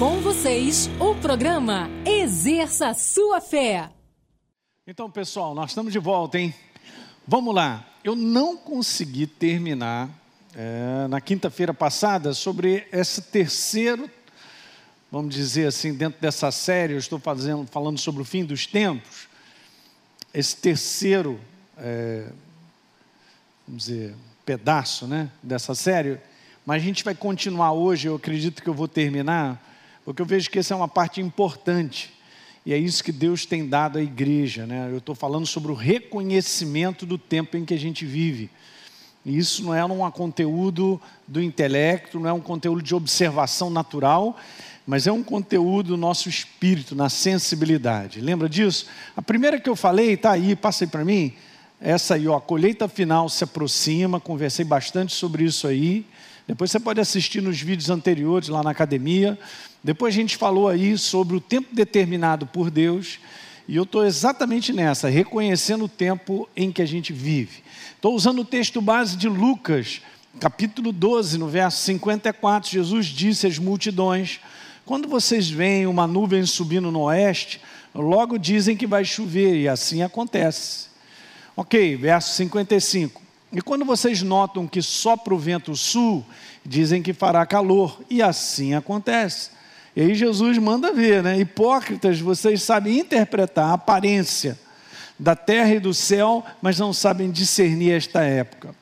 Com vocês, o programa Exerça Sua Fé. Então, pessoal, nós estamos de volta, hein? Vamos lá. Eu não consegui terminar é, na quinta-feira passada sobre esse terceiro, vamos dizer assim, dentro dessa série, eu estou fazendo, falando sobre o fim dos tempos. Esse terceiro, é, vamos dizer, pedaço né, dessa série mas a gente vai continuar hoje, eu acredito que eu vou terminar, porque eu vejo que essa é uma parte importante. E é isso que Deus tem dado à igreja. Né? Eu estou falando sobre o reconhecimento do tempo em que a gente vive. E isso não é um conteúdo do intelecto, não é um conteúdo de observação natural, mas é um conteúdo do nosso espírito, na sensibilidade. Lembra disso? A primeira que eu falei, está aí, passa aí para mim. Essa aí, ó, a colheita final se aproxima, conversei bastante sobre isso aí. Depois você pode assistir nos vídeos anteriores lá na academia. Depois a gente falou aí sobre o tempo determinado por Deus. E eu estou exatamente nessa, reconhecendo o tempo em que a gente vive. Estou usando o texto base de Lucas, capítulo 12, no verso 54. Jesus disse às multidões: Quando vocês veem uma nuvem subindo no oeste, logo dizem que vai chover, e assim acontece. Ok, verso 55. E quando vocês notam que sopra o vento sul, dizem que fará calor, e assim acontece. E aí Jesus manda ver, né? Hipócritas, vocês sabem interpretar a aparência da terra e do céu, mas não sabem discernir esta época.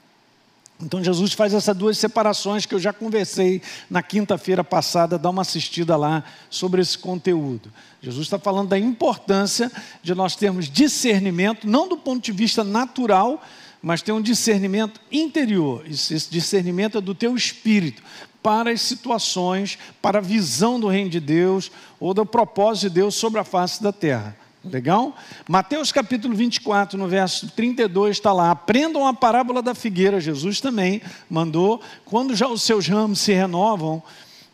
Então Jesus faz essas duas separações que eu já conversei na quinta-feira passada, dá uma assistida lá sobre esse conteúdo. Jesus está falando da importância de nós termos discernimento, não do ponto de vista natural, mas tem um discernimento interior. Esse discernimento é do teu espírito para as situações, para a visão do reino de Deus ou do propósito de Deus sobre a face da terra. Legal? Mateus capítulo 24, no verso 32, está lá. Aprendam a parábola da figueira. Jesus também mandou. Quando já os seus ramos se renovam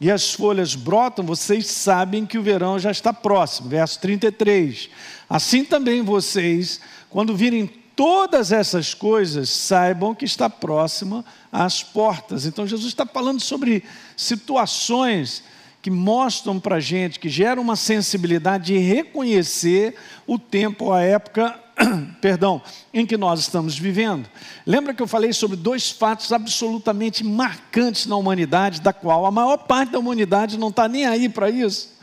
e as folhas brotam, vocês sabem que o verão já está próximo. Verso 33. Assim também vocês, quando virem todas essas coisas, saibam que está próxima às portas. Então, Jesus está falando sobre situações que mostram para a gente, que geram uma sensibilidade de reconhecer o tempo, a época, perdão, em que nós estamos vivendo. Lembra que eu falei sobre dois fatos absolutamente marcantes na humanidade, da qual a maior parte da humanidade não está nem aí para isso?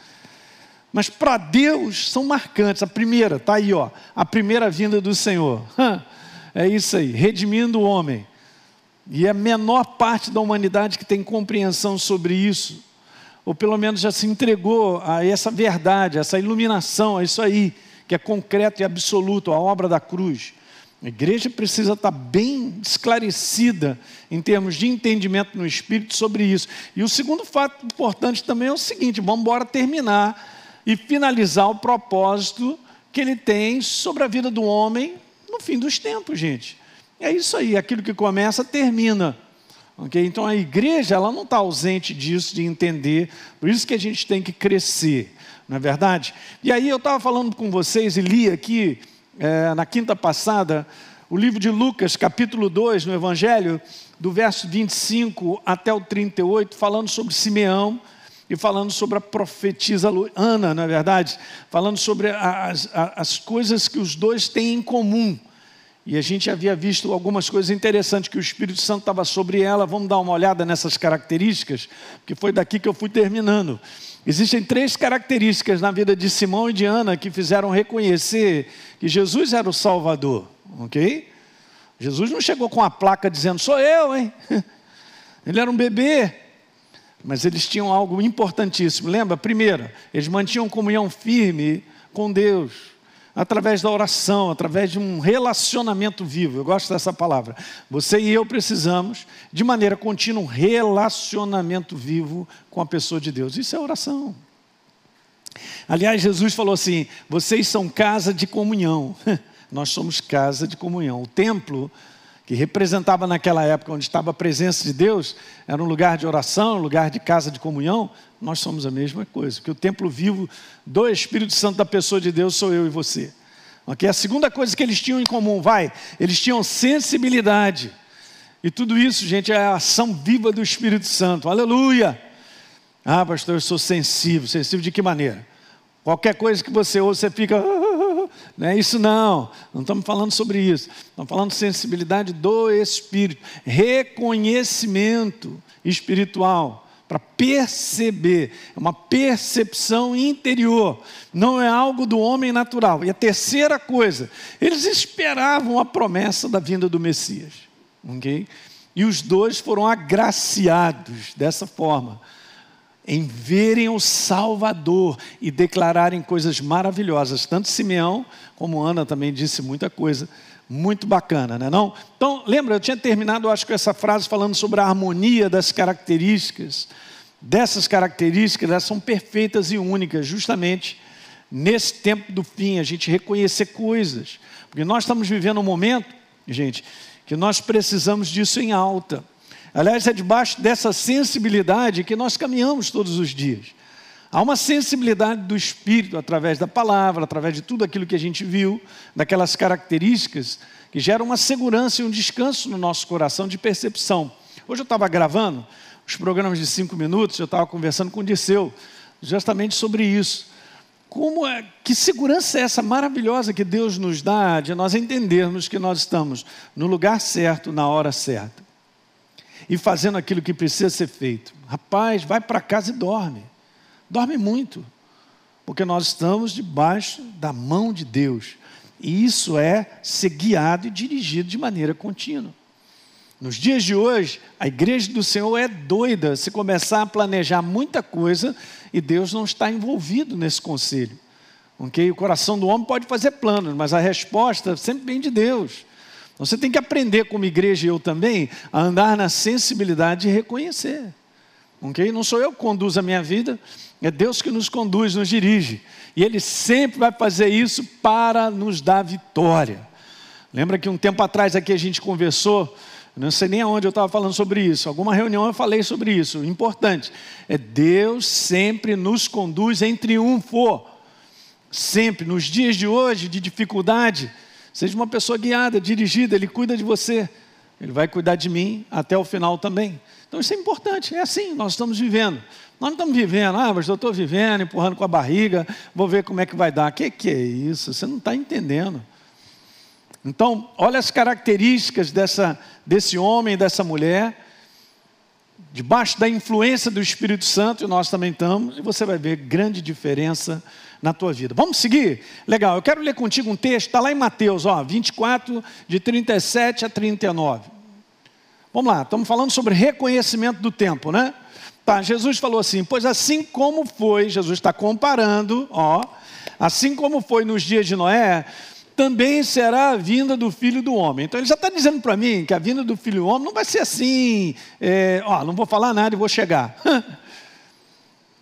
Mas para Deus são marcantes. A primeira, está aí, ó, a primeira vinda do Senhor. É isso aí, redimindo o homem. E é a menor parte da humanidade que tem compreensão sobre isso, ou pelo menos já se entregou a essa verdade, a essa iluminação, a isso aí, que é concreto e absoluto, a obra da cruz. A igreja precisa estar bem esclarecida em termos de entendimento no espírito sobre isso. E o segundo fato importante também é o seguinte: vamos embora terminar e finalizar o propósito que ele tem sobre a vida do homem no fim dos tempos, gente. É isso aí, aquilo que começa, termina. Okay? Então a igreja ela não está ausente disso, de entender, por isso que a gente tem que crescer, não é verdade? E aí eu estava falando com vocês e li aqui, é, na quinta passada, o livro de Lucas, capítulo 2, no Evangelho, do verso 25 até o 38, falando sobre Simeão e falando sobre a profetisa Ana, não é verdade? Falando sobre as, as coisas que os dois têm em comum. E a gente havia visto algumas coisas interessantes que o Espírito Santo estava sobre ela. Vamos dar uma olhada nessas características, que foi daqui que eu fui terminando. Existem três características na vida de Simão e de Ana que fizeram reconhecer que Jesus era o Salvador, ok? Jesus não chegou com a placa dizendo, sou eu, hein? Ele era um bebê, mas eles tinham algo importantíssimo. Lembra? Primeiro, eles mantinham comunhão firme com Deus, através da oração, através de um relacionamento vivo. Eu gosto dessa palavra. Você e eu precisamos, de maneira contínua, um relacionamento vivo com a pessoa de Deus. Isso é oração. Aliás, Jesus falou assim: vocês são casa de comunhão. Nós somos casa de comunhão. O templo que representava naquela época onde estava a presença de Deus, era um lugar de oração, um lugar de casa de comunhão, nós somos a mesma coisa, porque o templo vivo do Espírito Santo da pessoa de Deus sou eu e você. Ok? A segunda coisa que eles tinham em comum, vai, eles tinham sensibilidade. E tudo isso, gente, é a ação viva do Espírito Santo. Aleluia! Ah, pastor, eu sou sensível. Sensível de que maneira? Qualquer coisa que você ouça, você fica. Não é isso, não. Não estamos falando sobre isso. Estamos falando de sensibilidade do espírito, reconhecimento espiritual para perceber, é uma percepção interior, não é algo do homem natural. E a terceira coisa, eles esperavam a promessa da vinda do Messias, ok? E os dois foram agraciados dessa forma em verem o Salvador e declararem coisas maravilhosas. Tanto Simeão como Ana também disse muita coisa muito bacana, né não? Então, lembra, eu tinha terminado, acho que essa frase falando sobre a harmonia das características. Dessas características, elas são perfeitas e únicas, justamente nesse tempo do fim, a gente reconhecer coisas. Porque nós estamos vivendo um momento, gente, que nós precisamos disso em alta. Aliás, é debaixo dessa sensibilidade que nós caminhamos todos os dias. Há uma sensibilidade do espírito através da palavra, através de tudo aquilo que a gente viu, daquelas características que geram uma segurança e um descanso no nosso coração de percepção. Hoje eu estava gravando os programas de cinco minutos, eu estava conversando com o Disseu justamente sobre isso. Como é, que segurança é essa maravilhosa que Deus nos dá de nós entendermos que nós estamos no lugar certo, na hora certa e fazendo aquilo que precisa ser feito. Rapaz, vai para casa e dorme. Dorme muito, porque nós estamos debaixo da mão de Deus. E isso é ser guiado e dirigido de maneira contínua. Nos dias de hoje, a igreja do Senhor é doida se começar a planejar muita coisa e Deus não está envolvido nesse conselho. Okay? O coração do homem pode fazer planos, mas a resposta sempre vem de Deus. Você tem que aprender, como igreja e eu também, a andar na sensibilidade de reconhecer. Okay? Não sou eu que conduzo a minha vida, é Deus que nos conduz, nos dirige. E Ele sempre vai fazer isso para nos dar vitória. Lembra que um tempo atrás aqui a gente conversou, não sei nem aonde eu estava falando sobre isso, alguma reunião eu falei sobre isso. Importante é Deus sempre nos conduz em triunfo. Sempre, nos dias de hoje, de dificuldade, Seja uma pessoa guiada, dirigida, Ele cuida de você. Ele vai cuidar de mim até o final também. Então isso é importante, é assim, nós estamos vivendo. Nós não estamos vivendo, ah, mas eu estou vivendo, empurrando com a barriga, vou ver como é que vai dar. O que, que é isso? Você não está entendendo. Então, olha as características dessa, desse homem, dessa mulher, debaixo da influência do Espírito Santo, e nós também estamos, e você vai ver grande diferença na tua vida. Vamos seguir? Legal, eu quero ler contigo um texto, está lá em Mateus, ó, 24, de 37 a 39. Vamos lá, estamos falando sobre reconhecimento do tempo, né? Tá, Jesus falou assim: Pois assim como foi, Jesus está comparando, ó, assim como foi nos dias de Noé, também será a vinda do filho do homem. Então ele já está dizendo para mim que a vinda do filho do homem não vai ser assim, é, ó, não vou falar nada e vou chegar.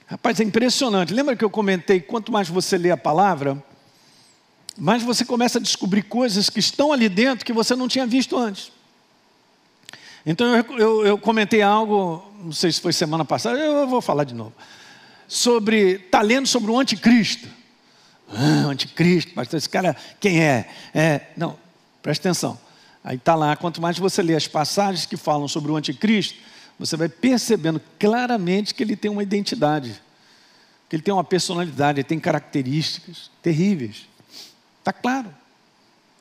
Rapaz, é impressionante. Lembra que eu comentei: quanto mais você lê a palavra, mais você começa a descobrir coisas que estão ali dentro que você não tinha visto antes. Então eu, eu, eu comentei algo, não sei se foi semana passada, eu vou falar de novo, sobre, está lendo sobre o anticristo. Ah, anticristo, pastor, esse cara, quem é? é não, presta atenção. Aí está lá, quanto mais você lê as passagens que falam sobre o anticristo, você vai percebendo claramente que ele tem uma identidade, que ele tem uma personalidade, ele tem características terríveis. Está claro.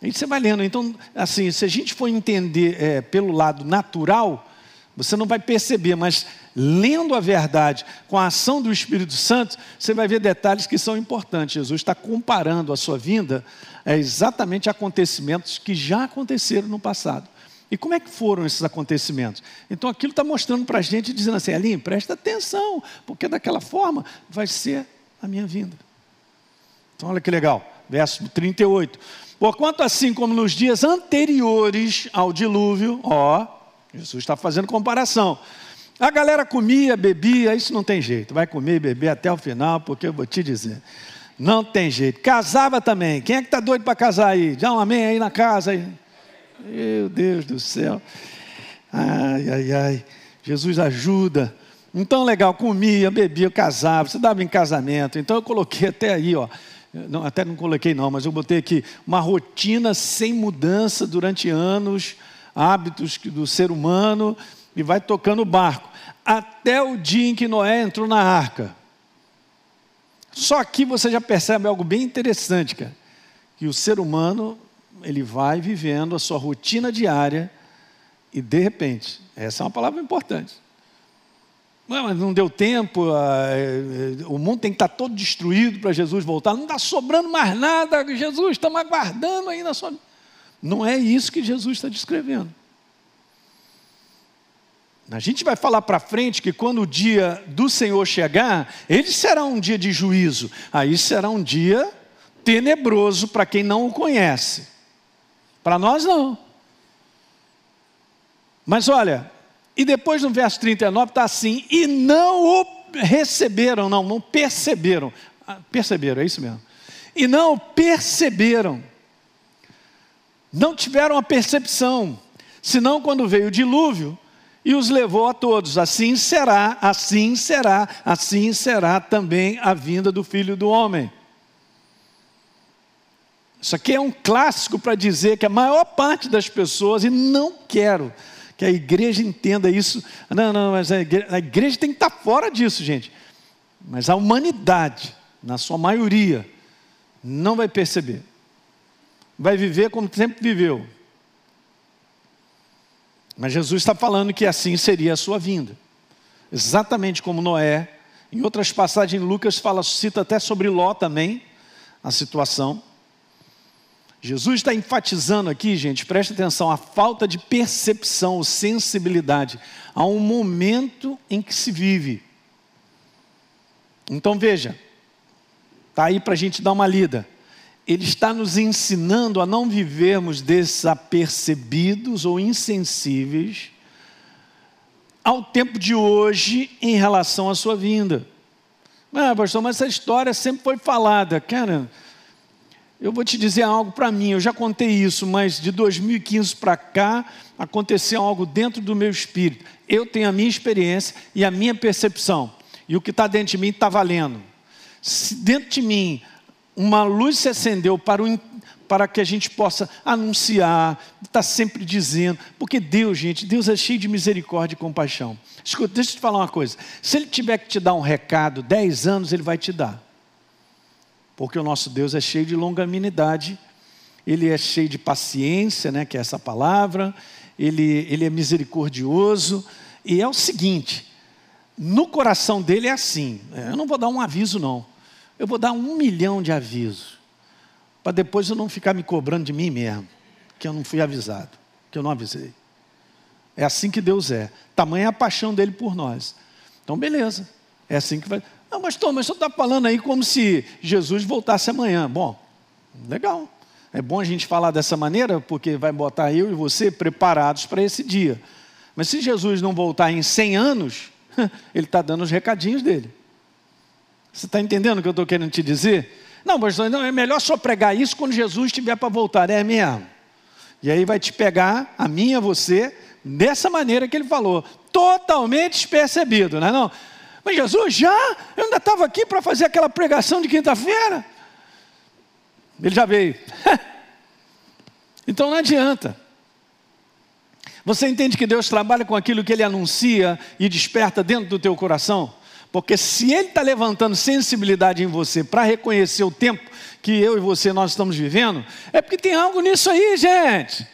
Aí você vai lendo. Então, assim, se a gente for entender é, pelo lado natural, você não vai perceber, mas lendo a verdade com a ação do Espírito Santo, você vai ver detalhes que são importantes. Jesus está comparando a sua vinda a exatamente acontecimentos que já aconteceram no passado. E como é que foram esses acontecimentos? Então aquilo está mostrando para a gente, dizendo assim, Aline, presta atenção, porque daquela forma vai ser a minha vinda. Então olha que legal, verso 38. Porquanto assim como nos dias anteriores ao dilúvio, ó, Jesus está fazendo comparação. A galera comia, bebia, isso não tem jeito, vai comer e beber até o final, porque eu vou te dizer. Não tem jeito. Casava também. Quem é que está doido para casar aí? Dá um amém aí na casa aí. Meu Deus do céu. Ai, ai, ai. Jesus ajuda. Então, legal, comia, bebia, casava, você dava em casamento. Então, eu coloquei até aí, ó. Não, até não coloquei, não, mas eu botei aqui uma rotina sem mudança durante anos, hábitos do ser humano. e vai tocando o barco, até o dia em que Noé entrou na arca. Só aqui você já percebe algo bem interessante, cara, que o ser humano ele vai vivendo a sua rotina diária e de repente, essa é uma palavra importante. Mas não deu tempo, é, é, o mundo tem que estar todo destruído para Jesus voltar, não está sobrando mais nada, Jesus, estamos aguardando ainda sua. Não é isso que Jesus está descrevendo. A gente vai falar para frente que quando o dia do Senhor chegar, ele será um dia de juízo. Aí será um dia tenebroso para quem não o conhece. Para nós não. Mas olha, e depois no verso 39 está assim: e não o receberam, não, não perceberam. Ah, perceberam, é isso mesmo. E não perceberam. Não tiveram a percepção, senão quando veio o dilúvio e os levou a todos. Assim será, assim será, assim será também a vinda do filho do homem. Isso aqui é um clássico para dizer que a maior parte das pessoas, e não quero que a igreja entenda isso, não, não, mas a igreja, a igreja tem que estar fora disso, gente. Mas a humanidade, na sua maioria, não vai perceber. Vai viver como sempre viveu. Mas Jesus está falando que assim seria a sua vinda. Exatamente como Noé. Em outras passagens, Lucas fala, cita até sobre Ló também, a situação. Jesus está enfatizando aqui, gente, preste atenção, a falta de percepção, sensibilidade a um momento em que se vive. Então veja, está aí para a gente dar uma lida. Ele está nos ensinando a não vivermos desapercebidos ou insensíveis ao tempo de hoje em relação à sua vinda. Ah, pastor, mas essa história sempre foi falada. Cara, eu vou te dizer algo para mim, eu já contei isso, mas de 2015 para cá aconteceu algo dentro do meu espírito. Eu tenho a minha experiência e a minha percepção, e o que está dentro de mim está valendo. Se dentro de mim uma luz se acendeu para, o, para que a gente possa anunciar, está sempre dizendo, porque Deus, gente, Deus é cheio de misericórdia e compaixão. Escuta, deixa eu te falar uma coisa: se Ele tiver que te dar um recado, 10 anos Ele vai te dar porque o nosso Deus é cheio de longanimidade, ele é cheio de paciência, né, que é essa palavra, ele, ele é misericordioso, e é o seguinte: no coração dele é assim, é, eu não vou dar um aviso, não, eu vou dar um milhão de avisos, para depois eu não ficar me cobrando de mim mesmo, que eu não fui avisado, que eu não avisei. É assim que Deus é, tamanha a paixão dele por nós. Então, beleza, é assim que vai. Não, mas Tom, mas você está falando aí como se Jesus voltasse amanhã. Bom, legal. É bom a gente falar dessa maneira, porque vai botar eu e você preparados para esse dia. Mas se Jesus não voltar em 100 anos, ele está dando os recadinhos dele. Você está entendendo o que eu estou querendo te dizer? Não, mas não, é melhor só pregar isso quando Jesus estiver para voltar. É mesmo. E aí vai te pegar, a mim e a você, dessa maneira que ele falou. Totalmente despercebido, não é não? Mas Jesus, já? Eu ainda estava aqui para fazer aquela pregação de quinta-feira. Ele já veio. então não adianta. Você entende que Deus trabalha com aquilo que Ele anuncia e desperta dentro do teu coração? Porque se Ele está levantando sensibilidade em você para reconhecer o tempo que eu e você nós estamos vivendo, é porque tem algo nisso aí, gente.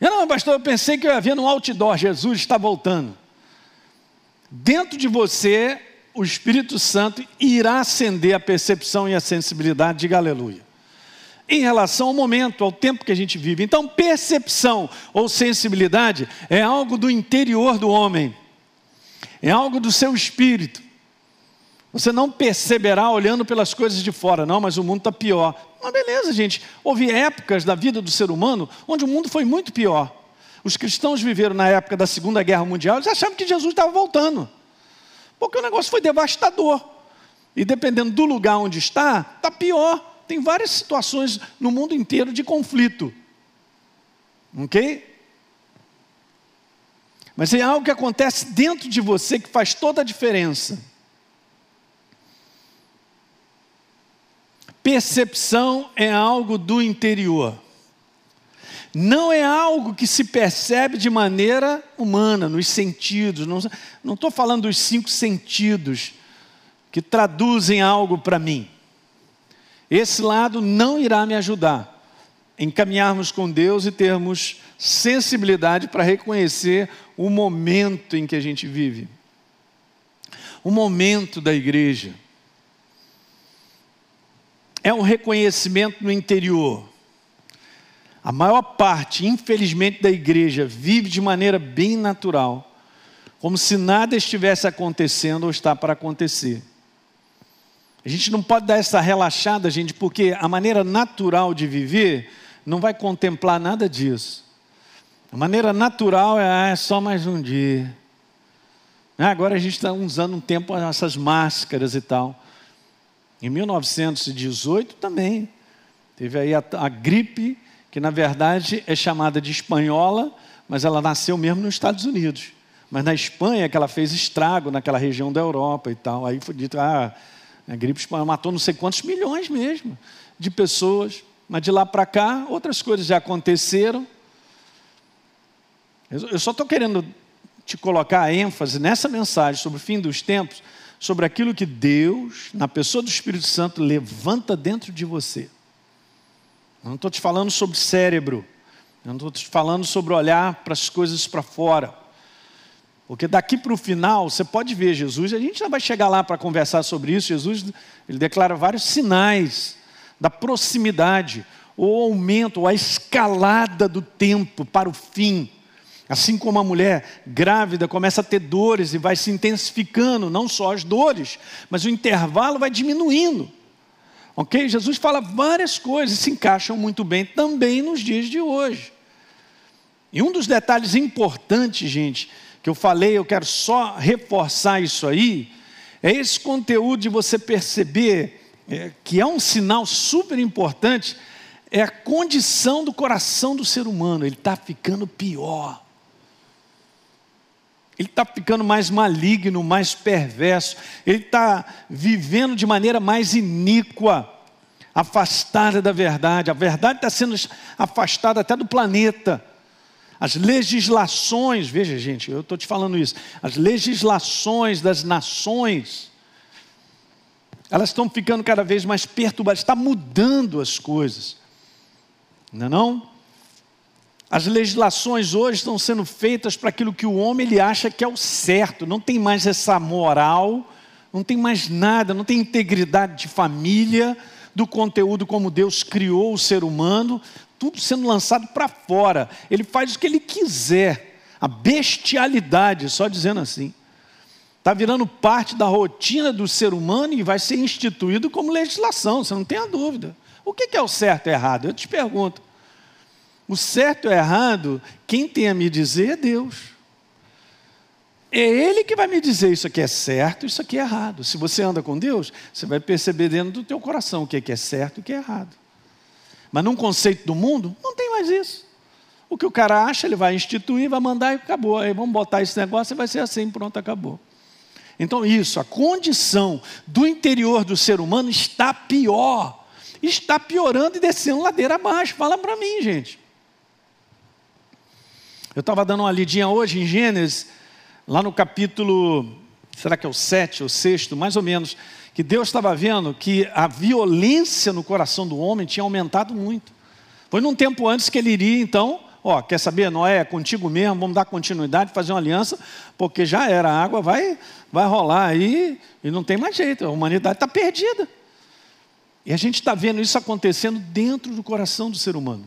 Eu não, pastor, eu pensei que eu ia ver no outdoor, Jesus está voltando dentro de você, o Espírito Santo irá acender a percepção e a sensibilidade, diga aleluia. Em relação ao momento, ao tempo que a gente vive. Então, percepção ou sensibilidade é algo do interior do homem, é algo do seu espírito. Você não perceberá olhando pelas coisas de fora, não, mas o mundo está pior. Mas beleza, gente. Houve épocas da vida do ser humano onde o mundo foi muito pior. Os cristãos viveram na época da Segunda Guerra Mundial, eles achavam que Jesus estava voltando. Porque o negócio foi devastador. E dependendo do lugar onde está, está pior. Tem várias situações no mundo inteiro de conflito. Ok? Mas é algo que acontece dentro de você que faz toda a diferença. Percepção é algo do interior. Não é algo que se percebe de maneira humana, nos sentidos. Não estou falando dos cinco sentidos que traduzem algo para mim. Esse lado não irá me ajudar em caminharmos com Deus e termos sensibilidade para reconhecer o momento em que a gente vive. O momento da igreja. É um reconhecimento no interior a maior parte, infelizmente, da igreja vive de maneira bem natural, como se nada estivesse acontecendo ou está para acontecer. A gente não pode dar essa relaxada, gente, porque a maneira natural de viver não vai contemplar nada disso. A maneira natural é, ah, é só mais um dia. Ah, agora a gente está usando um tempo essas máscaras e tal. Em 1918 também. Teve aí a, a gripe que na verdade é chamada de espanhola, mas ela nasceu mesmo nos Estados Unidos. Mas na Espanha que ela fez estrago naquela região da Europa e tal. Aí foi dito, ah, a gripe espanhola matou não sei quantos milhões mesmo de pessoas. Mas de lá para cá, outras coisas já aconteceram. Eu só estou querendo te colocar a ênfase nessa mensagem sobre o fim dos tempos, sobre aquilo que Deus, na pessoa do Espírito Santo, levanta dentro de você. Eu não estou te falando sobre cérebro. Eu não estou te falando sobre olhar para as coisas para fora. Porque daqui para o final, você pode ver Jesus, a gente já vai chegar lá para conversar sobre isso. Jesus, ele declara vários sinais da proximidade, ou aumento, ou a escalada do tempo para o fim. Assim como a mulher grávida começa a ter dores e vai se intensificando, não só as dores, mas o intervalo vai diminuindo. Ok? Jesus fala várias coisas e se encaixam muito bem também nos dias de hoje. E um dos detalhes importantes, gente, que eu falei, eu quero só reforçar isso aí, é esse conteúdo de você perceber é, que é um sinal super importante, é a condição do coração do ser humano, ele está ficando pior. Ele está ficando mais maligno, mais perverso, ele está vivendo de maneira mais iníqua, afastada da verdade. A verdade está sendo afastada até do planeta. As legislações, veja gente, eu estou te falando isso, as legislações das nações, elas estão ficando cada vez mais perturbadas, está mudando as coisas, não é não? As legislações hoje estão sendo feitas para aquilo que o homem ele acha que é o certo, não tem mais essa moral, não tem mais nada, não tem integridade de família, do conteúdo como Deus criou o ser humano, tudo sendo lançado para fora. Ele faz o que ele quiser, a bestialidade, só dizendo assim. Está virando parte da rotina do ser humano e vai ser instituído como legislação, você não tem a dúvida. O que é o certo e errado? Eu te pergunto. O certo e o errado, quem tem a me dizer é Deus. É Ele que vai me dizer isso aqui é certo, isso aqui é errado. Se você anda com Deus, você vai perceber dentro do teu coração o que é, é certo e o que é errado. Mas num conceito do mundo, não tem mais isso. O que o cara acha, ele vai instituir, vai mandar e acabou. Aí vamos botar esse negócio e vai ser assim, pronto, acabou. Então, isso, a condição do interior do ser humano está pior. Está piorando e descendo ladeira abaixo. Fala para mim, gente. Eu estava dando uma lidinha hoje em Gênesis, lá no capítulo, será que é o 7 ou 6, mais ou menos, que Deus estava vendo que a violência no coração do homem tinha aumentado muito. Foi num tempo antes que ele iria, então, ó, quer saber, Noé, é contigo mesmo, vamos dar continuidade, fazer uma aliança, porque já era, a água vai, vai rolar aí e não tem mais jeito, a humanidade está perdida. E a gente está vendo isso acontecendo dentro do coração do ser humano.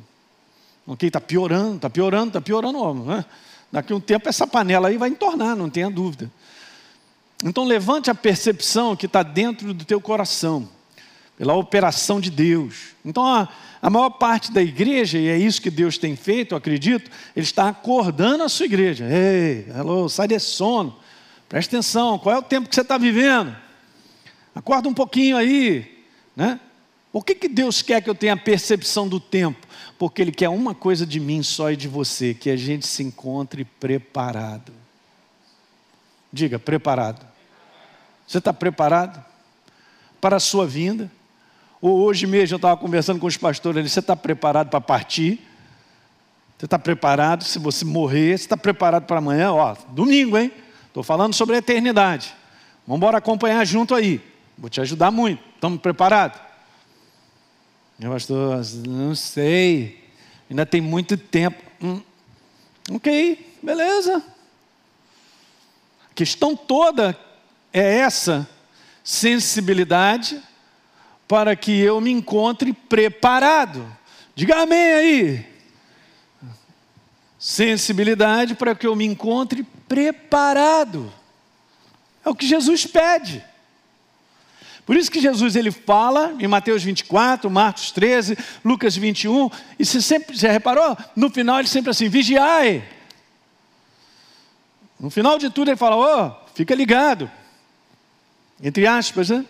Ok, está piorando, está piorando, está piorando. Né? Daqui a um tempo essa panela aí vai entornar, não tenha dúvida. Então levante a percepção que está dentro do teu coração, pela operação de Deus. Então a, a maior parte da igreja, e é isso que Deus tem feito, eu acredito, Ele está acordando a sua igreja. Ei, alô, sai desse sono, presta atenção, qual é o tempo que você está vivendo? Acorda um pouquinho aí, né? Por que, que Deus quer que eu tenha percepção do tempo? Porque Ele quer uma coisa de mim só e de você: que a gente se encontre preparado. Diga, preparado. Você está preparado para a sua vinda? Ou hoje mesmo eu estava conversando com os pastores ali, você está preparado para partir? Você está preparado? Se você morrer, você está preparado para amanhã? Ó, domingo, hein? Estou falando sobre a eternidade. Vamos acompanhar junto aí. Vou te ajudar muito. Estamos preparados? Meu pastor, não sei. Ainda tem muito tempo. Hum. Ok, beleza. A questão toda é essa sensibilidade para que eu me encontre preparado. Diga amém aí. Sensibilidade para que eu me encontre preparado. É o que Jesus pede. Por isso que Jesus ele fala em Mateus 24, Marcos 13, Lucas 21, e você sempre já reparou? No final ele sempre assim: vigiai. No final de tudo ele fala: ô, oh, fica ligado. Entre aspas, né?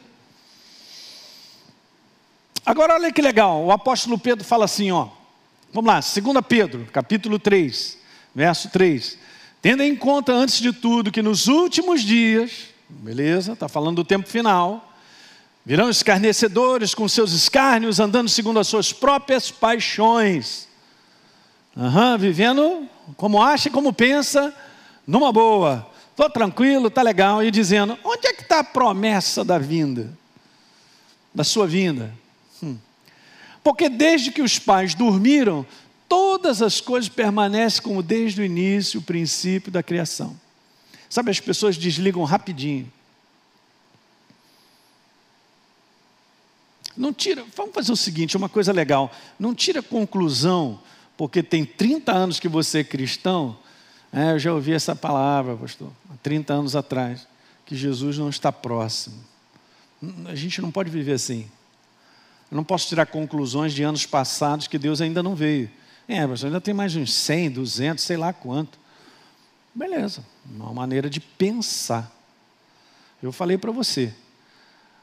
Agora olha que legal, o apóstolo Pedro fala assim, ó. Vamos lá, 2 Pedro, capítulo 3, verso 3. Tendo em conta, antes de tudo, que nos últimos dias, beleza, está falando do tempo final, virão escarnecedores com seus escárnios, andando segundo as suas próprias paixões, uhum, vivendo como acha e como pensa, numa boa, estou tranquilo, está legal, e dizendo: onde é que está a promessa da vinda? Da sua vinda? Hum. Porque desde que os pais dormiram, todas as coisas permanecem como desde o início, o princípio da criação. Sabe, as pessoas desligam rapidinho. Não tira, vamos fazer o seguinte, uma coisa legal, não tira conclusão, porque tem 30 anos que você é cristão, é, eu já ouvi essa palavra, pastor, há 30 anos atrás, que Jesus não está próximo. A gente não pode viver assim. Eu não posso tirar conclusões de anos passados que Deus ainda não veio. É, mas ainda tem mais uns 100, 200, sei lá quanto. Beleza, uma maneira de pensar. Eu falei para você,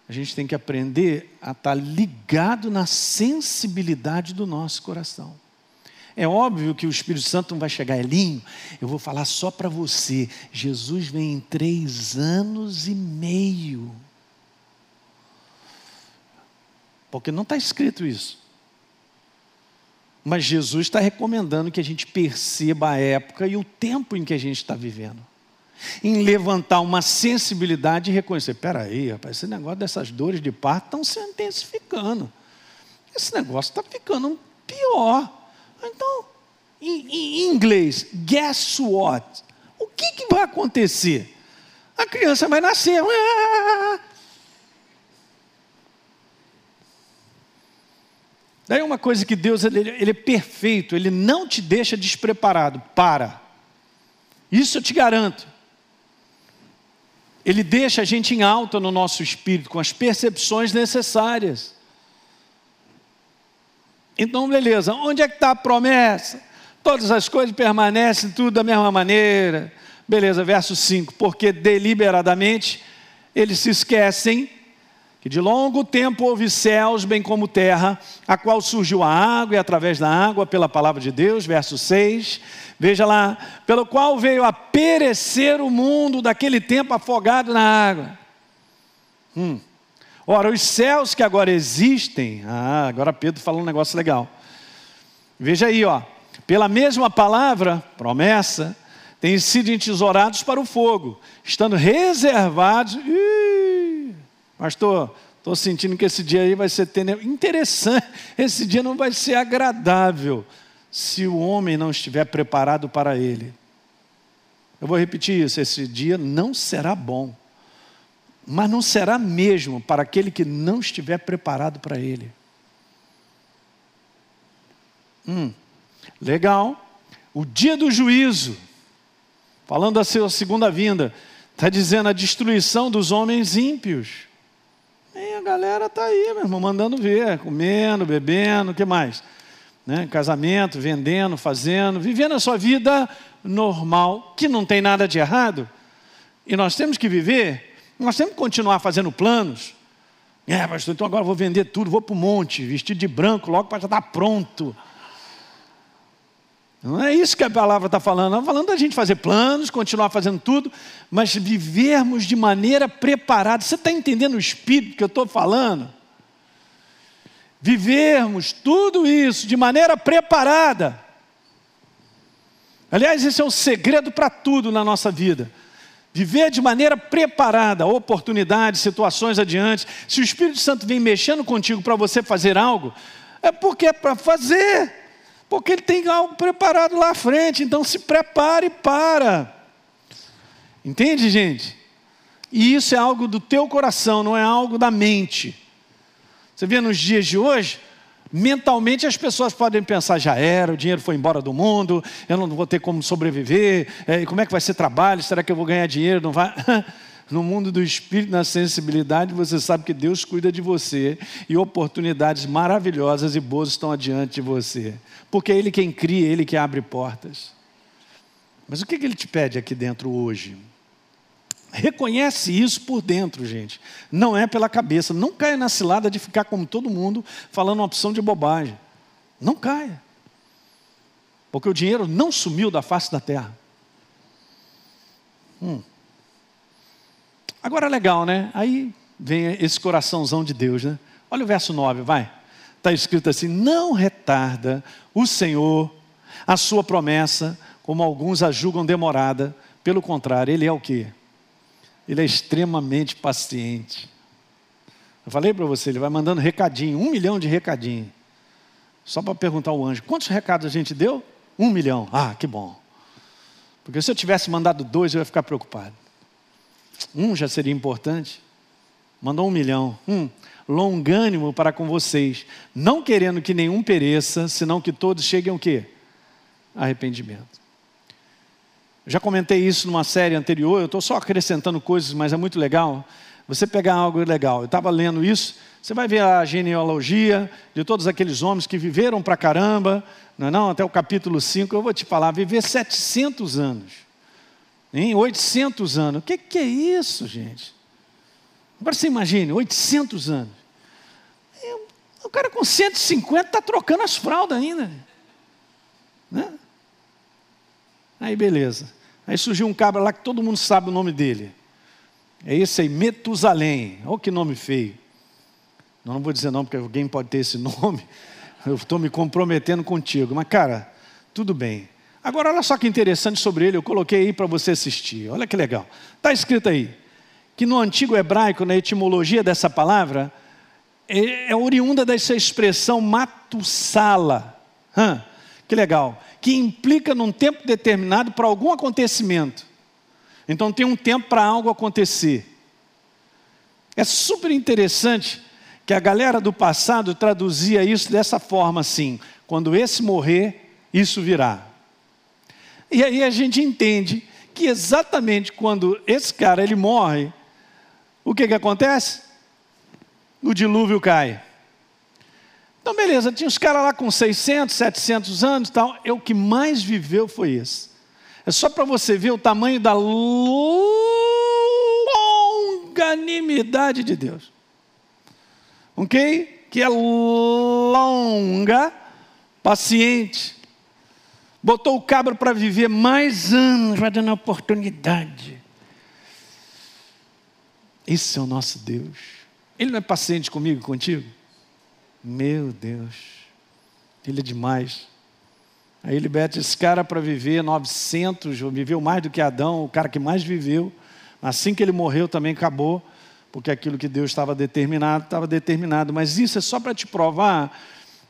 a gente tem que aprender a estar tá ligado na sensibilidade do nosso coração. É óbvio que o Espírito Santo não vai chegar, Elinho, eu vou falar só para você. Jesus vem em três anos e meio. Porque não está escrito isso. Mas Jesus está recomendando que a gente perceba a época e o tempo em que a gente está vivendo. Em levantar uma sensibilidade e reconhecer: peraí, rapaz, esse negócio dessas dores de parto estão se intensificando. Esse negócio está ficando pior. Então, em, em, inglês, guess what? O que, que vai acontecer? A criança vai nascer. Daí uma coisa que Deus ele, ele é perfeito, Ele não te deixa despreparado. Para. Isso eu te garanto. Ele deixa a gente em alta no nosso espírito, com as percepções necessárias. Então, beleza, onde é que está a promessa? Todas as coisas permanecem tudo da mesma maneira. Beleza, verso 5: Porque deliberadamente eles se esquecem que de longo tempo houve céus, bem como terra, a qual surgiu a água e através da água, pela palavra de Deus, verso 6. Veja lá, pelo qual veio a perecer o mundo daquele tempo afogado na água. Hum. Ora, os céus que agora existem, ah, agora Pedro falou um negócio legal. Veja aí, ó, pela mesma palavra, promessa, têm sido entesourados para o fogo, estando reservados. Ih, Pastor, estou sentindo que esse dia aí vai ser interessante. Esse dia não vai ser agradável se o homem não estiver preparado para ele. Eu vou repetir isso: esse dia não será bom, mas não será mesmo para aquele que não estiver preparado para ele. Hum, legal. O dia do juízo, falando da sua segunda vinda, está dizendo a destruição dos homens ímpios. E a galera está aí, meu irmão, mandando ver, comendo, bebendo, o que mais? Né? Casamento, vendendo, fazendo, vivendo a sua vida normal, que não tem nada de errado. E nós temos que viver, nós temos que continuar fazendo planos. É, pastor, então agora vou vender tudo, vou para o monte, vestido de branco, logo para já estar pronto. Não é isso que a palavra está falando. Está falando da gente fazer planos, continuar fazendo tudo, mas vivermos de maneira preparada. Você está entendendo o espírito que eu estou falando? Vivermos tudo isso de maneira preparada. Aliás, esse é um segredo para tudo na nossa vida. Viver de maneira preparada, oportunidades, situações adiante. Se o Espírito Santo vem mexendo contigo para você fazer algo, é porque é para fazer. Porque ele tem algo preparado lá à frente. Então se prepare para. Entende, gente? E isso é algo do teu coração, não é algo da mente. Você vê nos dias de hoje, mentalmente as pessoas podem pensar: já era, o dinheiro foi embora do mundo, eu não vou ter como sobreviver, é, como é que vai ser trabalho? Será que eu vou ganhar dinheiro? Não vai. No mundo do espírito, na sensibilidade, você sabe que Deus cuida de você e oportunidades maravilhosas e boas estão adiante de você. Porque é Ele quem cria, é Ele que abre portas. Mas o que Ele te pede aqui dentro hoje? Reconhece isso por dentro, gente. Não é pela cabeça. Não caia na cilada de ficar como todo mundo falando uma opção de bobagem. Não caia. Porque o dinheiro não sumiu da face da terra. Hum. Agora legal, né? Aí vem esse coraçãozão de Deus, né? Olha o verso 9, vai. Está escrito assim: Não retarda o Senhor a sua promessa, como alguns a julgam demorada. Pelo contrário, Ele é o que? Ele é extremamente paciente. Eu falei para você, ele vai mandando recadinho, um milhão de recadinho. Só para perguntar ao anjo, quantos recados a gente deu? Um milhão. Ah, que bom. Porque se eu tivesse mandado dois, eu ia ficar preocupado. Um já seria importante. Mandou um milhão. Hum, longânimo para com vocês, não querendo que nenhum pereça, senão que todos cheguem ao quê? Arrependimento. Já comentei isso numa série anterior, eu estou só acrescentando coisas, mas é muito legal. Você pegar algo legal. Eu estava lendo isso, você vai ver a genealogia de todos aqueles homens que viveram para caramba, não é não? Até o capítulo 5, eu vou te falar, viver 700 anos, em 800 anos. O que, que é isso, gente? Agora você imagine, 800 anos. O cara com 150 está trocando as fraldas ainda. Né? Aí beleza. Aí surgiu um cabra lá que todo mundo sabe o nome dele. É esse aí, Metusalém. Olha que nome feio. Não, não vou dizer não, porque alguém pode ter esse nome. Eu estou me comprometendo contigo. Mas, cara, tudo bem. Agora, olha só que interessante sobre ele, eu coloquei aí para você assistir. Olha que legal. Está escrito aí que no antigo hebraico, na etimologia dessa palavra, é, é oriunda dessa expressão matusala. Hã? Que legal que implica num tempo determinado para algum acontecimento. Então tem um tempo para algo acontecer. É super interessante que a galera do passado traduzia isso dessa forma assim: quando esse morrer, isso virá. E aí a gente entende que exatamente quando esse cara ele morre, o que que acontece? O dilúvio cai. Então, beleza, tinha os caras lá com 600, 700 anos e tal. É o que mais viveu foi esse. É só para você ver o tamanho da longanimidade de Deus. Ok? Que é longa, paciente. Botou o cabra para viver mais anos, vai dando oportunidade. Esse é o nosso Deus. Ele não é paciente comigo, contigo? Meu Deus, ele é demais. Aí ele bete esse cara para viver 900, viveu mais do que Adão, o cara que mais viveu. Assim que ele morreu também acabou, porque aquilo que Deus estava determinado, estava determinado. Mas isso é só para te provar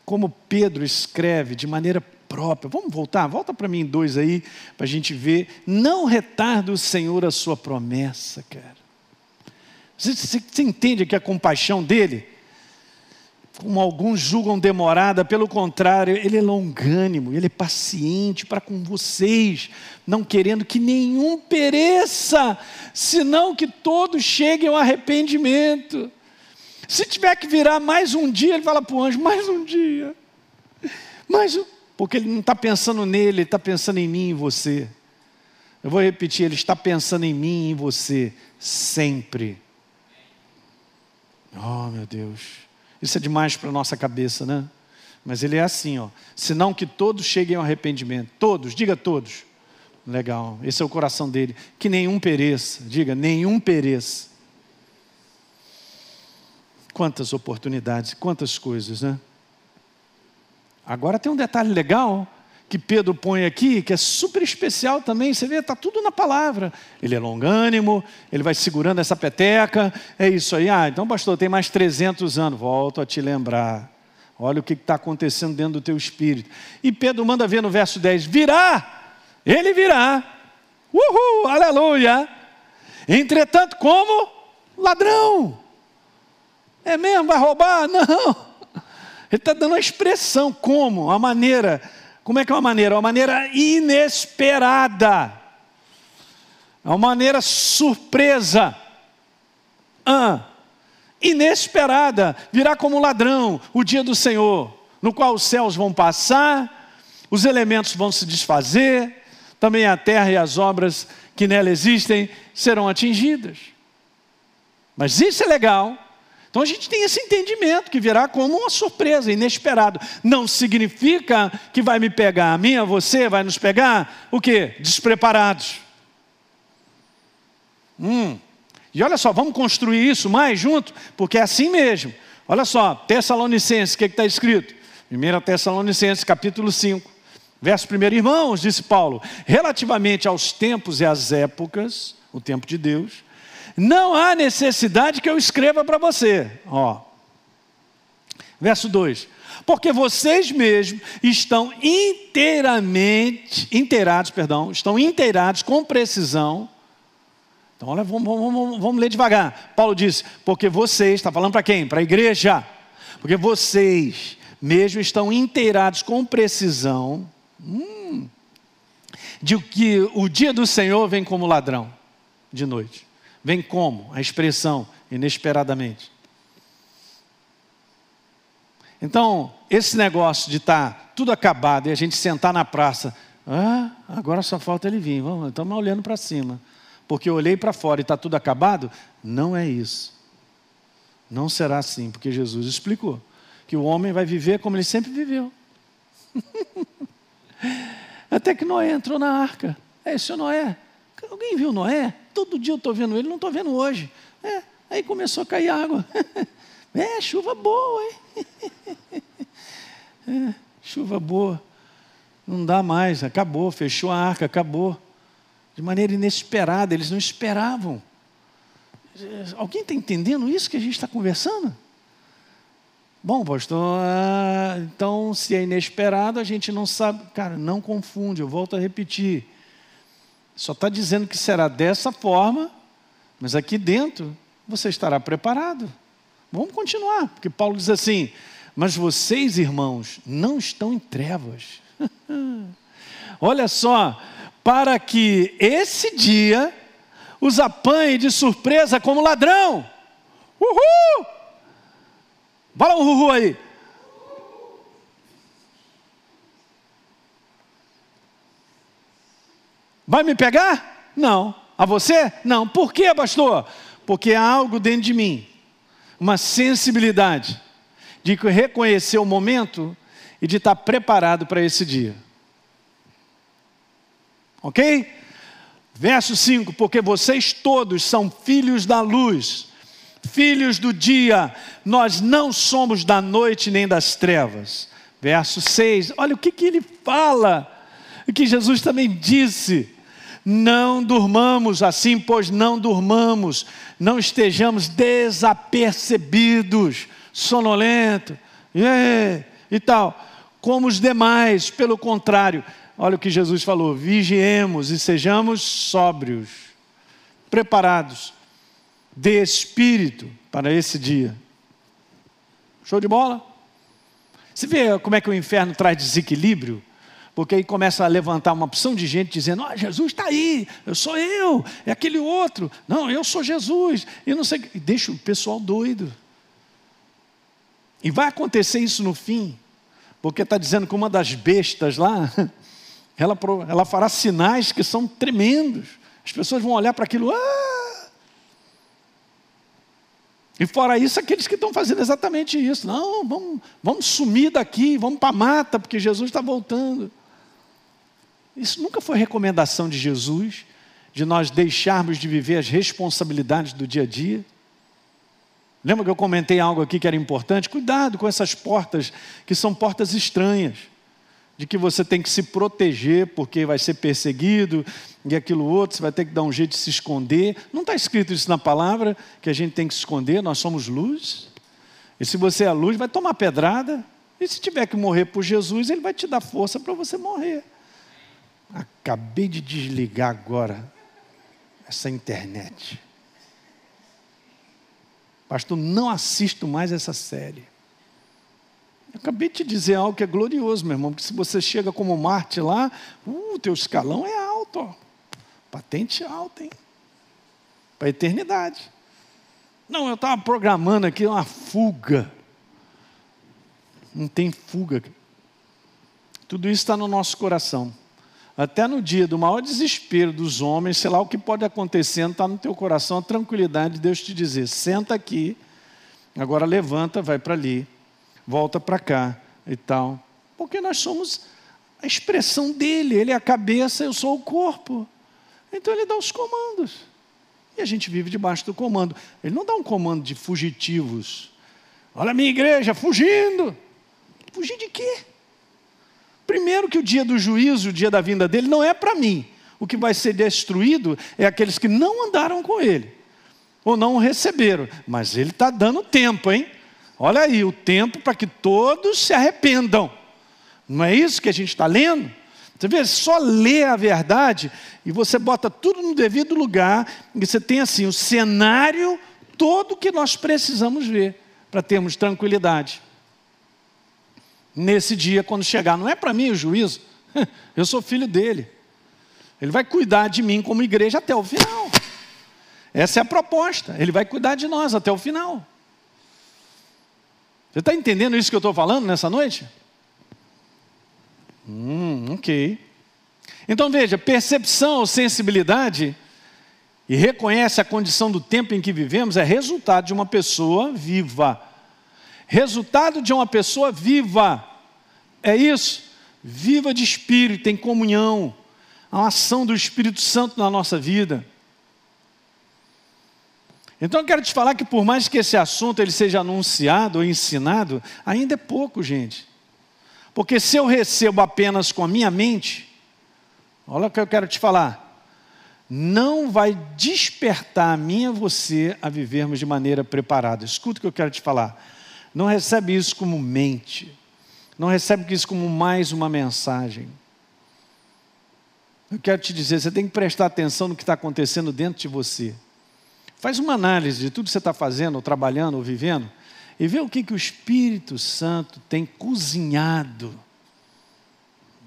como Pedro escreve de maneira própria. Vamos voltar? Volta para mim dois aí, para a gente ver. Não retarda o Senhor a sua promessa, cara. Você, você, você entende que a compaixão dele como alguns julgam demorada, pelo contrário, ele é longânimo, ele é paciente para com vocês, não querendo que nenhum pereça, senão que todos cheguem ao arrependimento. Se tiver que virar mais um dia, ele fala para o anjo: mais um dia, mais um, porque ele não está pensando nele, ele está pensando em mim e em você. Eu vou repetir: ele está pensando em mim e em você, sempre. Oh, meu Deus. Isso é demais para a nossa cabeça, né? Mas ele é assim, ó. Senão que todos cheguem ao arrependimento. Todos, diga todos. Legal, esse é o coração dele. Que nenhum pereça, diga, nenhum pereça. Quantas oportunidades, quantas coisas, né? Agora tem um detalhe legal, que Pedro põe aqui, que é super especial também, você vê, está tudo na palavra. Ele é longânimo, ele vai segurando essa peteca, é isso aí. Ah, então, pastor, tem mais 300 anos. Volto a te lembrar. Olha o que está acontecendo dentro do teu espírito. E Pedro manda ver no verso 10: virá, ele virá. Uhul, aleluia. Entretanto, como ladrão. É mesmo? Vai roubar? Não. Ele está dando uma expressão, como? A maneira como é que é uma maneira? Uma maneira inesperada. É uma maneira surpresa. Ah, inesperada. Virá como ladrão o dia do Senhor, no qual os céus vão passar, os elementos vão se desfazer, também a terra e as obras que nela existem serão atingidas. Mas isso é legal, então a gente tem esse entendimento que virá como uma surpresa, inesperado. Não significa que vai me pegar, a mim, a você, vai nos pegar, o quê? Despreparados. Hum. E olha só, vamos construir isso mais junto, porque é assim mesmo. Olha só, Tessalonicenses, o que está escrito? 1 Tessalonicenses, capítulo 5, verso 1. Irmãos, disse Paulo, relativamente aos tempos e às épocas, o tempo de Deus, não há necessidade que eu escreva para você. Ó. Verso 2: Porque vocês mesmos estão inteiramente, inteirados, perdão, estão inteirados com precisão. Então, olha, vamos, vamos, vamos ler devagar. Paulo disse: Porque vocês, está falando para quem? Para a igreja. Porque vocês mesmo estão inteirados com precisão hum, de que o dia do Senhor vem como ladrão de noite. Vem como? A expressão inesperadamente. Então, esse negócio de estar tá tudo acabado e a gente sentar na praça, ah, agora só falta ele vir, vamos, estamos olhando para cima. Porque eu olhei para fora e está tudo acabado? Não é isso. Não será assim, porque Jesus explicou que o homem vai viver como ele sempre viveu. Até que Noé entrou na arca. É isso, Noé. Alguém viu Noé? Todo dia eu estou vendo ele, não estou vendo hoje. É, aí começou a cair água. É, chuva boa, hein? É, chuva boa. Não dá mais, acabou, fechou a arca, acabou. De maneira inesperada, eles não esperavam. Alguém está entendendo isso que a gente está conversando? Bom, pastor, ah, então se é inesperado, a gente não sabe. Cara, não confunde, eu volto a repetir. Só está dizendo que será dessa forma, mas aqui dentro você estará preparado. Vamos continuar, porque Paulo diz assim: Mas vocês, irmãos, não estão em trevas. Olha só, para que esse dia os apanhe de surpresa como ladrão. Uhul! Fala um uhul aí. Vai me pegar? Não. A você? Não. Por quê, pastor? Porque há algo dentro de mim, uma sensibilidade de reconhecer o momento e de estar preparado para esse dia. Ok? Verso 5: Porque vocês todos são filhos da luz, filhos do dia, nós não somos da noite nem das trevas. Verso 6, olha o que, que ele fala, o que Jesus também disse. Não durmamos assim, pois não durmamos, não estejamos desapercebidos, sonolento, e, e tal, como os demais, pelo contrário, olha o que Jesus falou: vigiemos e sejamos sóbrios, preparados, de espírito para esse dia. Show de bola? Você vê como é que o inferno traz desequilíbrio? Porque aí começa a levantar uma opção de gente dizendo: ah, Jesus está aí, eu sou eu, é aquele outro, não, eu sou Jesus, e não sei, e deixa o pessoal doido. E vai acontecer isso no fim, porque está dizendo que uma das bestas lá, ela, ela fará sinais que são tremendos, as pessoas vão olhar para aquilo, ah! E fora isso, aqueles que estão fazendo exatamente isso. Não, vamos, vamos sumir daqui, vamos para a mata, porque Jesus está voltando. Isso nunca foi recomendação de Jesus, de nós deixarmos de viver as responsabilidades do dia a dia. Lembra que eu comentei algo aqui que era importante? Cuidado com essas portas, que são portas estranhas. de que você tem que se proteger porque vai ser perseguido e aquilo outro, você vai ter que dar um jeito de se esconder. Não está escrito isso na palavra, que a gente tem que se esconder, nós somos luz. E se você é luz, vai tomar pedrada. E se tiver que morrer por Jesus, Ele vai te dar força para você morrer. Acabei de desligar agora essa internet. Pastor, não assisto mais essa série. Acabei de te dizer algo que é glorioso, meu irmão, porque se você chega como Marte lá, o uh, teu escalão é alto, ó. patente alta, hein? Para a eternidade. Não, eu estava programando aqui uma fuga. Não tem fuga. Tudo isso está no nosso coração. Até no dia do maior desespero dos homens, sei lá o que pode acontecer, está no teu coração a tranquilidade de Deus te dizer: senta aqui, agora levanta, vai para ali volta para cá e tal. Porque nós somos a expressão dele, ele é a cabeça, eu sou o corpo. Então ele dá os comandos. E a gente vive debaixo do comando. Ele não dá um comando de fugitivos. Olha a minha igreja fugindo. Fugir de quê? Primeiro que o dia do juízo, o dia da vinda dele, não é para mim. O que vai ser destruído é aqueles que não andaram com ele, ou não o receberam. Mas ele está dando tempo, hein? Olha aí, o tempo para que todos se arrependam. Não é isso que a gente está lendo? Você vê, só lê a verdade e você bota tudo no devido lugar e você tem assim o cenário todo que nós precisamos ver para termos tranquilidade. Nesse dia, quando chegar, não é para mim o juízo, eu sou filho dele. Ele vai cuidar de mim como igreja até o final. Essa é a proposta. Ele vai cuidar de nós até o final. Você está entendendo isso que eu estou falando nessa noite? Hum, ok. Então veja, percepção ou sensibilidade e reconhece a condição do tempo em que vivemos é resultado de uma pessoa viva. Resultado de uma pessoa viva. É isso. Viva de espírito, em comunhão. A ação do Espírito Santo na nossa vida. Então eu quero te falar que por mais que esse assunto ele seja anunciado ou ensinado, ainda é pouco, gente. Porque se eu recebo apenas com a minha mente, olha o que eu quero te falar, não vai despertar a mim e você a vivermos de maneira preparada. Escuta o que eu quero te falar. Não recebe isso como mente. Não recebe isso como mais uma mensagem. Eu quero te dizer, você tem que prestar atenção no que está acontecendo dentro de você. Faz uma análise de tudo que você está fazendo, ou trabalhando, ou vivendo, e vê o que, que o Espírito Santo tem cozinhado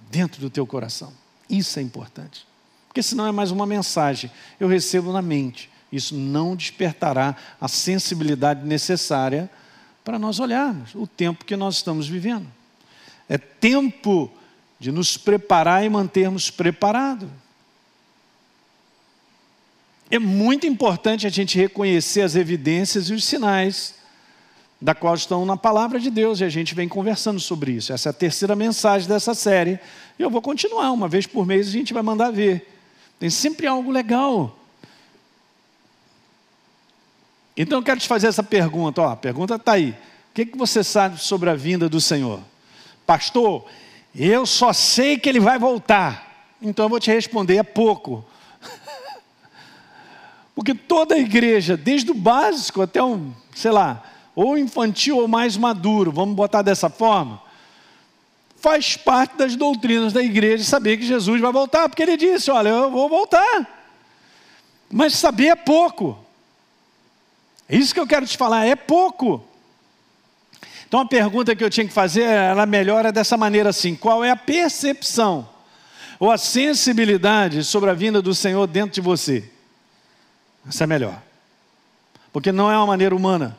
dentro do teu coração. Isso é importante. Porque senão é mais uma mensagem. Eu recebo na mente. Isso não despertará a sensibilidade necessária para nós olharmos o tempo que nós estamos vivendo. É tempo de nos preparar e mantermos preparados. É muito importante a gente reconhecer as evidências e os sinais da qual estão na palavra de Deus, e a gente vem conversando sobre isso. Essa é a terceira mensagem dessa série. E eu vou continuar, uma vez por mês a gente vai mandar ver. Tem sempre algo legal. Então eu quero te fazer essa pergunta, ó, a pergunta está aí. O que, que você sabe sobre a vinda do Senhor? Pastor, eu só sei que ele vai voltar. Então eu vou te responder, é pouco. Porque toda a igreja, desde o básico até um, sei lá, ou infantil ou mais maduro, vamos botar dessa forma, faz parte das doutrinas da igreja saber que Jesus vai voltar, porque ele disse: Olha, eu vou voltar. Mas saber é pouco. É isso que eu quero te falar, é pouco. Então a pergunta que eu tinha que fazer, ela melhora dessa maneira assim: qual é a percepção ou a sensibilidade sobre a vinda do Senhor dentro de você? Essa é melhor. Porque não é uma maneira humana.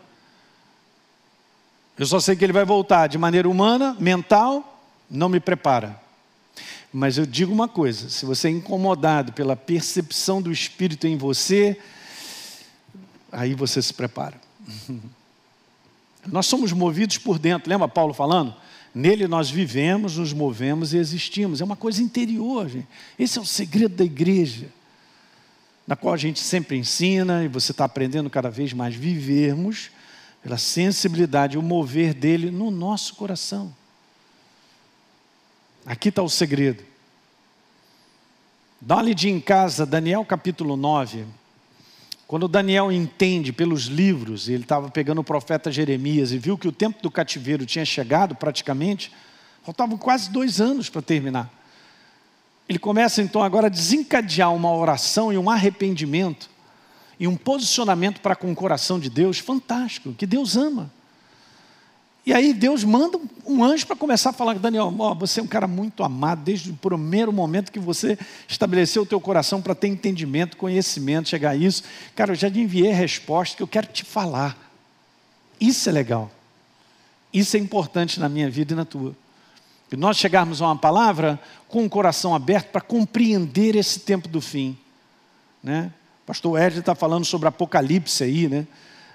Eu só sei que ele vai voltar de maneira humana, mental, não me prepara. Mas eu digo uma coisa: se você é incomodado pela percepção do Espírito em você, aí você se prepara. Nós somos movidos por dentro, lembra Paulo falando? Nele nós vivemos, nos movemos e existimos. É uma coisa interior, gente. Esse é o segredo da igreja na qual a gente sempre ensina, e você está aprendendo cada vez mais, vivermos pela sensibilidade, o mover dele no nosso coração. Aqui está o segredo. Dá uma lidinha em casa, Daniel capítulo 9. Quando Daniel entende pelos livros, ele estava pegando o profeta Jeremias e viu que o tempo do cativeiro tinha chegado praticamente, faltavam quase dois anos para terminar. Ele começa então agora a desencadear uma oração e um arrependimento e um posicionamento para com o coração de Deus fantástico, que Deus ama. E aí Deus manda um anjo para começar a falar, Daniel, oh, você é um cara muito amado, desde o primeiro momento que você estabeleceu o teu coração para ter entendimento, conhecimento, chegar a isso. Cara, eu já te enviei a resposta que eu quero te falar. Isso é legal. Isso é importante na minha vida e na tua. E nós chegarmos a uma palavra com o coração aberto para compreender esse tempo do fim. Né? Pastor Ed está falando sobre Apocalipse aí, né?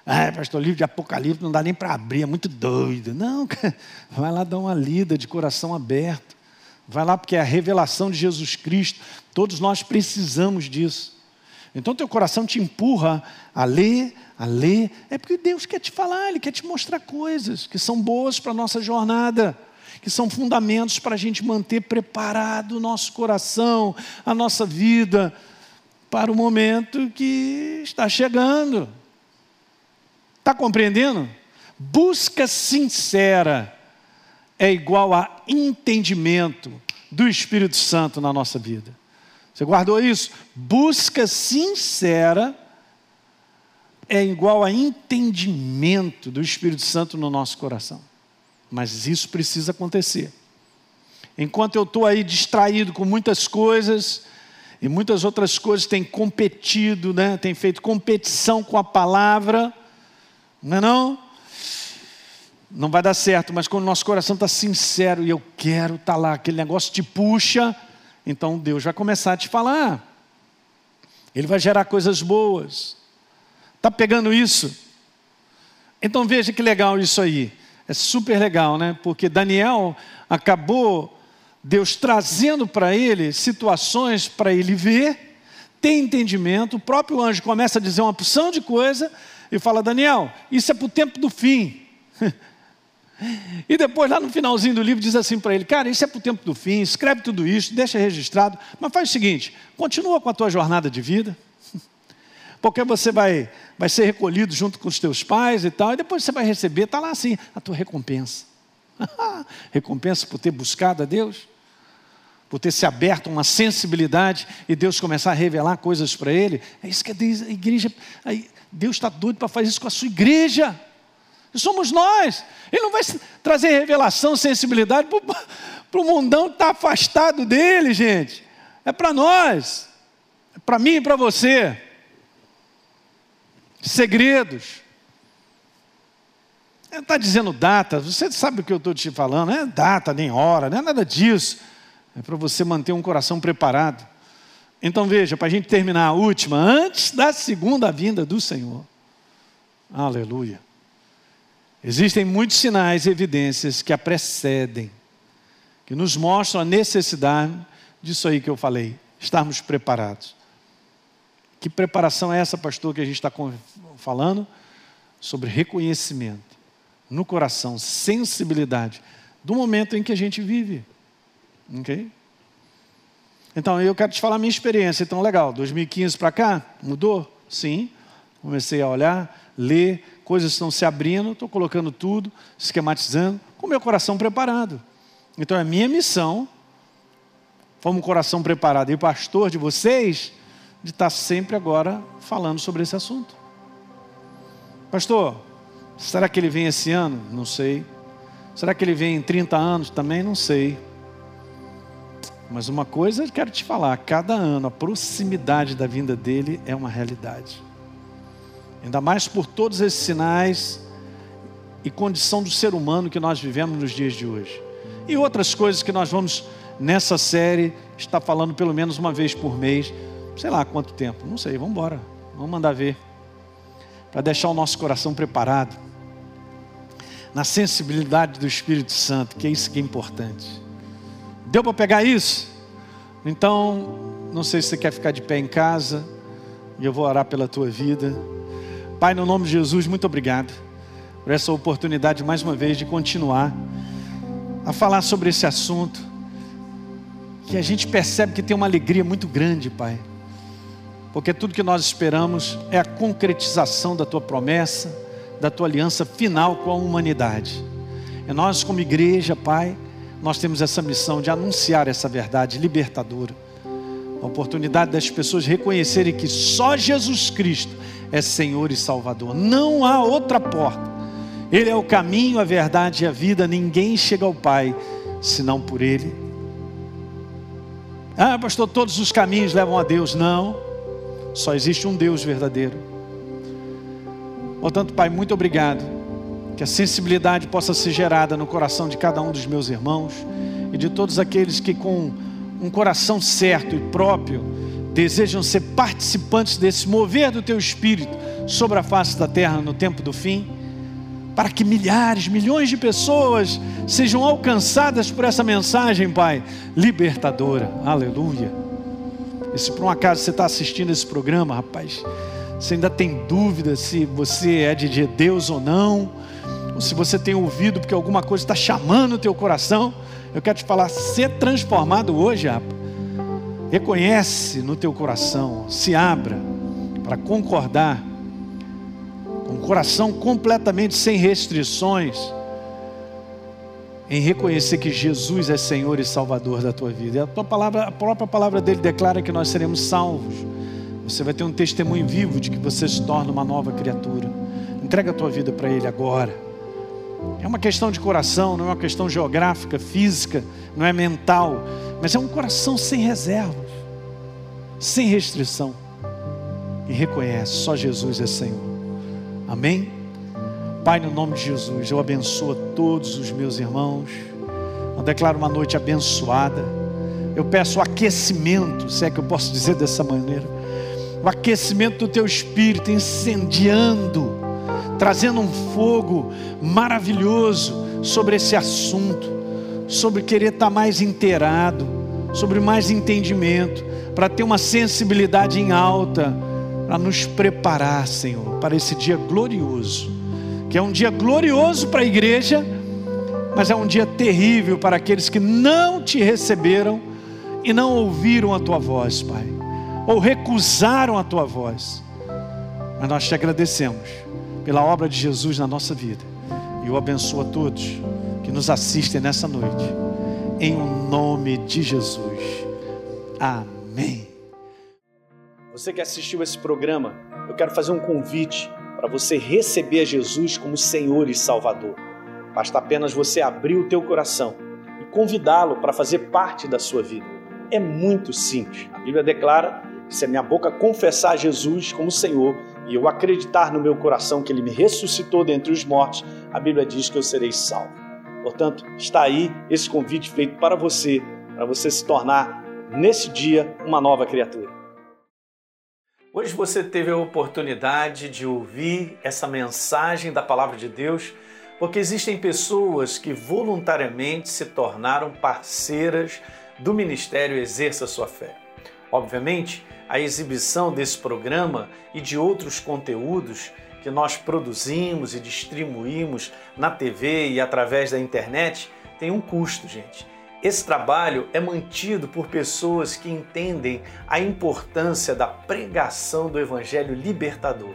Ah, pastor, livro de Apocalipse não dá nem para abrir, é muito doido. Não, vai lá dar uma lida de coração aberto. Vai lá porque é a revelação de Jesus Cristo. Todos nós precisamos disso. Então teu coração te empurra a ler, a ler. É porque Deus quer te falar, Ele quer te mostrar coisas que são boas para a nossa jornada, que são fundamentos para a gente manter preparado o nosso coração, a nossa vida, para o momento que está chegando. Está compreendendo? Busca sincera é igual a entendimento do Espírito Santo na nossa vida. Você guardou isso? Busca sincera é igual a entendimento do Espírito Santo no nosso coração. Mas isso precisa acontecer. Enquanto eu estou aí distraído com muitas coisas, e muitas outras coisas têm competido, né? tem feito competição com a palavra, não é não? Não vai dar certo, mas quando o nosso coração está sincero e eu quero estar tá lá, aquele negócio te puxa, então Deus vai começar a te falar. Ele vai gerar coisas boas. Está pegando isso? Então veja que legal isso aí. É super legal, né? Porque Daniel acabou Deus trazendo para ele situações para ele ver, ter entendimento. O próprio anjo começa a dizer uma porção de coisa e fala: Daniel, isso é para o tempo do fim. E depois, lá no finalzinho do livro, diz assim para ele: Cara, isso é para o tempo do fim, escreve tudo isso, deixa registrado, mas faz o seguinte: continua com a tua jornada de vida, porque você vai, vai ser recolhido junto com os teus pais e tal, e depois você vai receber, está lá assim, a tua recompensa. recompensa por ter buscado a Deus, por ter se aberto uma sensibilidade e Deus começar a revelar coisas para ele. É isso que a igreja. Deus está doido para fazer isso com a sua igreja. Somos nós. Ele não vai trazer revelação, sensibilidade para o mundão que está afastado dele, gente. É para nós. É para mim e para você. Segredos. Ele está dizendo data, você sabe o que eu estou te falando, não é data nem hora, não é nada disso. É para você manter um coração preparado. Então veja, para a gente terminar a última, antes da segunda vinda do Senhor. Aleluia. Existem muitos sinais e evidências que a precedem, que nos mostram a necessidade disso aí que eu falei, estarmos preparados. Que preparação é essa, pastor, que a gente está falando? Sobre reconhecimento no coração, sensibilidade do momento em que a gente vive. Ok? Então, eu quero te falar a minha experiência. Então, legal, 2015 para cá, mudou? Sim. Comecei a olhar, ler, coisas estão se abrindo, estou colocando tudo, esquematizando, com meu coração preparado. Então, é minha missão, como coração preparado e pastor de vocês, de estar sempre agora falando sobre esse assunto. Pastor, será que ele vem esse ano? Não sei. Será que ele vem em 30 anos? Também não sei. Mas uma coisa eu quero te falar: cada ano a proximidade da vinda dele é uma realidade. Ainda mais por todos esses sinais e condição do ser humano que nós vivemos nos dias de hoje. E outras coisas que nós vamos nessa série estar falando pelo menos uma vez por mês, sei lá quanto tempo, não sei, vamos embora, vamos mandar ver, para deixar o nosso coração preparado, na sensibilidade do Espírito Santo, que é isso que é importante. Deu para pegar isso? Então, não sei se você quer ficar de pé em casa, e eu vou orar pela tua vida. Pai, no nome de Jesus, muito obrigado por essa oportunidade mais uma vez de continuar a falar sobre esse assunto. que a gente percebe que tem uma alegria muito grande, Pai. Porque tudo que nós esperamos é a concretização da tua promessa, da tua aliança final com a humanidade. E nós, como igreja, Pai, nós temos essa missão de anunciar essa verdade libertadora. A oportunidade das pessoas reconhecerem que só Jesus Cristo é Senhor e Salvador. Não há outra porta. Ele é o caminho, a verdade e a vida. Ninguém chega ao Pai senão por Ele. Ah, pastor, todos os caminhos levam a Deus. Não. Só existe um Deus verdadeiro. Portanto, Pai, muito obrigado. Que a sensibilidade possa ser gerada no coração de cada um dos meus irmãos e de todos aqueles que, com um coração certo e próprio, desejam ser participantes desse mover do Teu Espírito sobre a face da terra no tempo do fim, para que milhares, milhões de pessoas sejam alcançadas por essa mensagem, Pai, libertadora. Aleluia. E se por um acaso você está assistindo esse programa, rapaz, você ainda tem dúvida se você é de Deus ou não, ou se você tem ouvido porque alguma coisa está chamando o teu coração, eu quero te falar, ser transformado hoje, rapaz. Reconhece no teu coração, se abra para concordar, com um coração completamente sem restrições, em reconhecer que Jesus é Senhor e Salvador da tua vida. A, tua palavra, a própria palavra dele declara que nós seremos salvos. Você vai ter um testemunho vivo de que você se torna uma nova criatura. Entrega a tua vida para Ele agora. É uma questão de coração, não é uma questão geográfica, física, não é mental, mas é um coração sem reservas, sem restrição. E reconhece, só Jesus é Senhor. Amém? Pai, no nome de Jesus, eu abençoo todos os meus irmãos. Eu declaro uma noite abençoada. Eu peço aquecimento, se é que eu posso dizer dessa maneira. O aquecimento do teu espírito incendiando, trazendo um fogo maravilhoso sobre esse assunto, sobre querer estar mais inteirado, sobre mais entendimento, para ter uma sensibilidade em alta, para nos preparar, Senhor, para esse dia glorioso que é um dia glorioso para a igreja, mas é um dia terrível para aqueles que não te receberam e não ouviram a tua voz, Pai, ou recusaram a tua voz. Mas nós te agradecemos pela obra de Jesus na nossa vida e eu abençoo a todos que nos assistem nessa noite, em nome de Jesus. Amém. Você que assistiu esse programa, eu quero fazer um convite para você receber Jesus como Senhor e Salvador. Basta apenas você abrir o teu coração e convidá-lo para fazer parte da sua vida. É muito simples. A Bíblia declara que se a minha boca confessar Jesus como Senhor e eu acreditar no meu coração que ele me ressuscitou dentre os mortos, a Bíblia diz que eu serei salvo. Portanto, está aí esse convite feito para você, para você se tornar nesse dia uma nova criatura. Hoje você teve a oportunidade de ouvir essa mensagem da palavra de Deus, porque existem pessoas que voluntariamente se tornaram parceiras do ministério Exerça Sua Fé. Obviamente, a exibição desse programa e de outros conteúdos que nós produzimos e distribuímos na TV e através da internet tem um custo, gente. Esse trabalho é mantido por pessoas que entendem a importância da pregação do Evangelho libertador.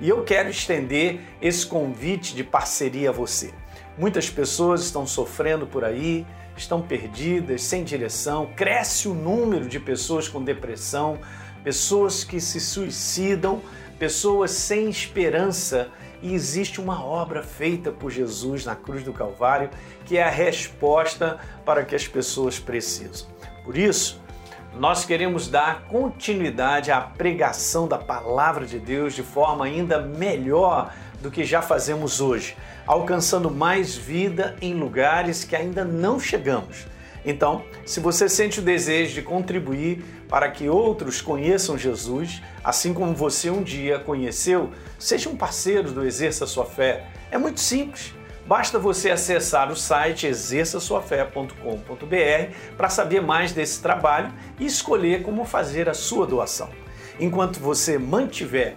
E eu quero estender esse convite de parceria a você. Muitas pessoas estão sofrendo por aí, estão perdidas, sem direção, cresce o número de pessoas com depressão, pessoas que se suicidam, pessoas sem esperança e existe uma obra feita por Jesus na cruz do Calvário que é a resposta para que as pessoas precisam. Por isso, nós queremos dar continuidade à pregação da palavra de Deus de forma ainda melhor do que já fazemos hoje, alcançando mais vida em lugares que ainda não chegamos. Então, se você sente o desejo de contribuir para que outros conheçam Jesus, assim como você um dia conheceu, seja um parceiro do Exerça Sua Fé. É muito simples. Basta você acessar o site exerçaçoafé.com.br para saber mais desse trabalho e escolher como fazer a sua doação. Enquanto você mantiver